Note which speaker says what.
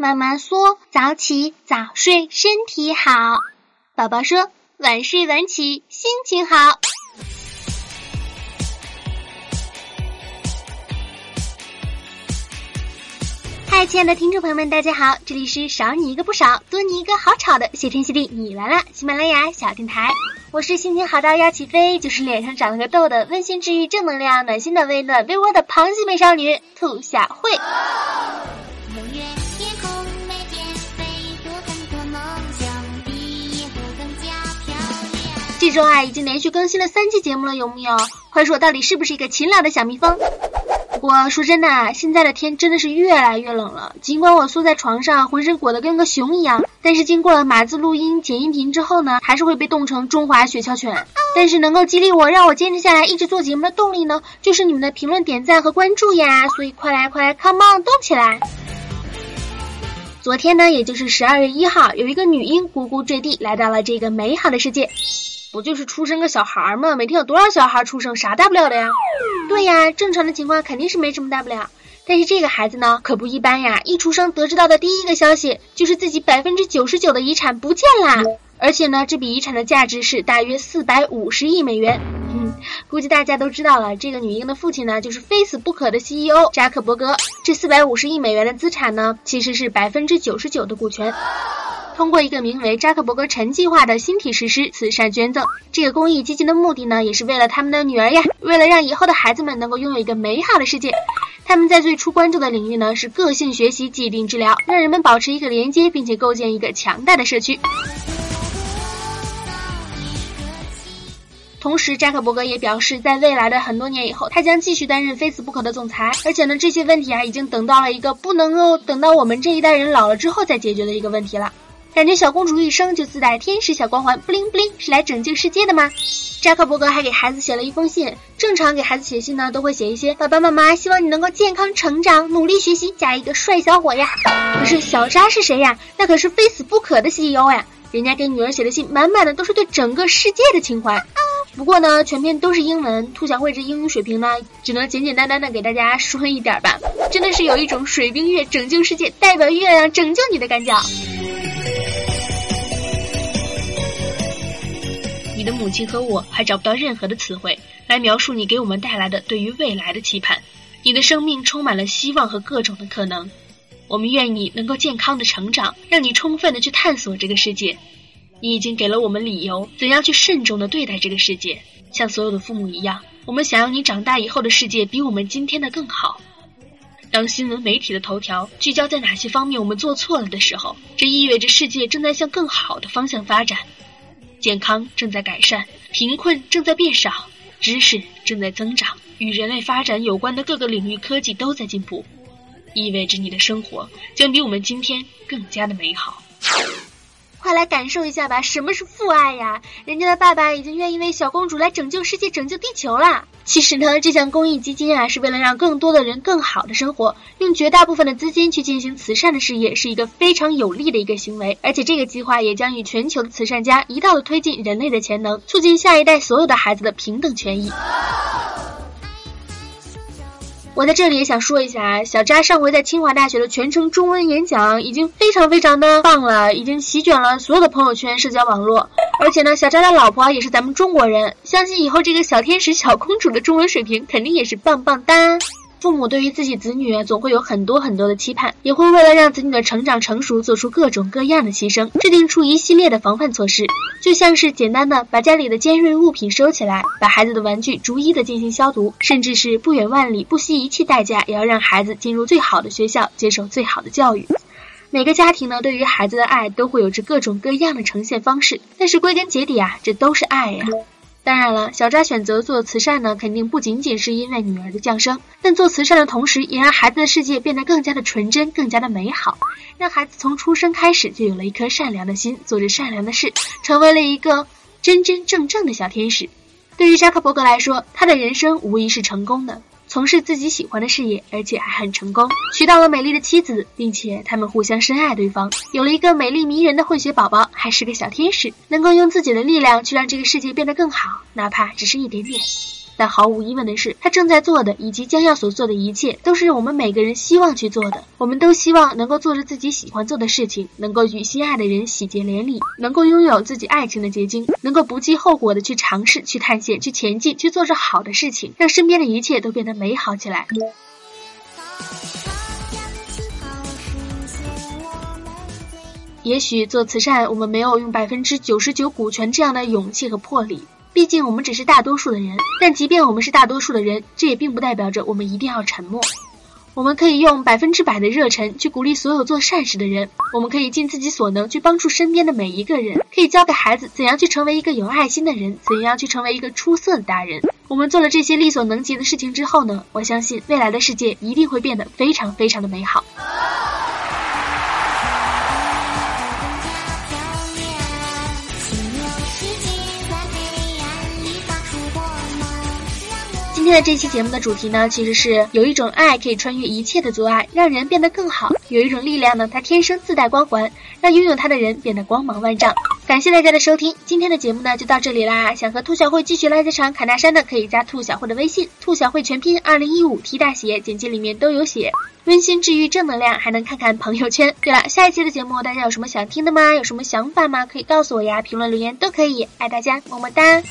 Speaker 1: 妈妈说：“早起早睡身体好。”宝宝说：“晚睡晚起心情好。”嗨，亲爱的听众朋友们，大家好，这里是少你一个不少，多你一个好吵的谢天谢地你来啦！喜马拉雅小电台，我是心情好到要起飞，就是脸上长了个痘的温馨治愈正能量暖心的微暖微窝的螃蟹美少女兔小慧。这周啊，已经连续更新了三期节目了，有木有？快说，我到底是不是一个勤劳的小蜜蜂？不过说真的，现在的天真的是越来越冷了。尽管我缩在床上，浑身裹得跟个熊一样，但是经过了码字录音、剪音频之后呢，还是会被冻成中华雪橇犬。但是能够激励我，让我坚持下来，一直做节目的动力呢，就是你们的评论、点赞和关注呀。所以快来快来，come on，动起来！昨天呢，也就是十二月一号，有一个女婴呱呱坠地，来到了这个美好的世界。不就是出生个小孩儿吗？每天有多少小孩儿出生，啥大不了的呀？对呀，正常的情况肯定是没什么大不了。但是这个孩子呢，可不一般呀！一出生得知到的第一个消息，就是自己百分之九十九的遗产不见啦！而且呢，这笔遗产的价值是大约四百五十亿美元。嗯，估计大家都知道了，这个女婴的父亲呢，就是非死不可的 CEO 扎克伯格。这四百五十亿美元的资产呢，其实是百分之九十九的股权。通过一个名为“扎克伯格陈计划”的新体实施慈善捐赠，这个公益基金的目的呢，也是为了他们的女儿呀，为了让以后的孩子们能够拥有一个美好的世界。他们在最初关注的领域呢，是个性学习、疾病治疗，让人们保持一个连接，并且构建一个强大的社区。同时，扎克伯格也表示，在未来的很多年以后，他将继续担任非死不可的总裁。而且呢，这些问题啊，已经等到了一个不能够等到我们这一代人老了之后再解决的一个问题了。感觉小公主一生就自带天使小光环，布灵布灵，是来拯救世界的吗？扎克伯格还给孩子写了一封信。正常给孩子写信呢，都会写一些爸爸妈妈希望你能够健康成长，努力学习，加一个帅小伙呀。可是小扎是谁呀？那可是非死不可的 CEO 呀！人家给女儿写的信，满满的都是对整个世界的情怀。不过呢，全篇都是英文，兔小慧这英语水平呢，只能简简单单的给大家说一点吧。真的是有一种水冰月拯救世界，代表月亮拯救你的感觉。的母亲和我还找不到任何的词汇来描述你给我们带来的对于未来的期盼。你的生命充满了希望和各种的可能。我们愿你能够健康的成长，让你充分的去探索这个世界。你已经给了我们理由，怎样去慎重的对待这个世界。像所有的父母一样，我们想要你长大以后的世界比我们今天的更好。当新闻媒体的头条聚焦在哪些方面我们做错了的时候，这意味着世界正在向更好的方向发展。健康正在改善，贫困正在变少，知识正在增长，与人类发展有关的各个领域科技都在进步，意味着你的生活将比我们今天更加的美好。快来感受一下吧，什么是父爱呀？人家的爸爸已经愿意为小公主来拯救世界、拯救地球了。其实呢，这项公益基金啊，是为了让更多的人更好的生活，用绝大部分的资金去进行慈善的事业，是一个非常有利的一个行为。而且这个计划也将与全球的慈善家一道的推进人类的潜能，促进下一代所有的孩子的平等权益。我在这里也想说一下，小扎上回在清华大学的全程中文演讲已经非常非常的棒了，已经席卷了所有的朋友圈、社交网络。而且呢，小扎的老婆也是咱们中国人，相信以后这个小天使、小公主的中文水平肯定也是棒棒哒。父母对于自己子女总会有很多很多的期盼，也会为了让子女的成长成熟做出各种各样的牺牲，制定出一系列的防范措施，就像是简单的把家里的尖锐物品收起来，把孩子的玩具逐一的进行消毒，甚至是不远万里、不惜一切代价也要让孩子进入最好的学校，接受最好的教育。每个家庭呢，对于孩子的爱都会有着各种各样的呈现方式，但是归根结底啊，这都是爱呀。当然了，小扎选择做慈善呢，肯定不仅仅是因为女儿的降生，但做慈善的同时，也让孩子的世界变得更加的纯真，更加的美好，让孩子从出生开始就有了一颗善良的心，做着善良的事，成为了一个真真正正的小天使。对于扎克伯格来说，他的人生无疑是成功的。从事自己喜欢的事业，而且还很成功，娶到了美丽的妻子，并且他们互相深爱对方，有了一个美丽迷人的混血宝宝，还是个小天使，能够用自己的力量去让这个世界变得更好，哪怕只是一点点。但毫无疑问的是，他正在做的以及将要所做的一切，都是我们每个人希望去做的。我们都希望能够做着自己喜欢做的事情，能够与心爱的人喜结连理，能够拥有自己爱情的结晶，能够不计后果的去尝试、去探险、去前进、去做着好的事情，让身边的一切都变得美好起来。也许做慈善，我们没有用百分之九十九股权这样的勇气和魄力，毕竟我们只是大多数的人。但即便我们是大多数的人，这也并不代表着我们一定要沉默。我们可以用百分之百的热忱去鼓励所有做善事的人，我们可以尽自己所能去帮助身边的每一个人，可以教给孩子怎样去成为一个有爱心的人，怎样去成为一个出色的大人。我们做了这些力所能及的事情之后呢，我相信未来的世界一定会变得非常非常的美好。天的这期节目的主题呢，其实是有一种爱可以穿越一切的阻碍，让人变得更好；有一种力量呢，它天生自带光环，让拥有它的人变得光芒万丈。感谢大家的收听，今天的节目呢就到这里啦。想和兔小慧继续来这场侃大山的，可以加兔小慧的微信，兔小慧全拼二零一五 T 大写，简介里面都有写。温馨治愈正能量，还能看看朋友圈。对了，下一期的节目大家有什么想听的吗？有什么想法吗？可以告诉我呀，评论留言都可以。爱大家，么么哒。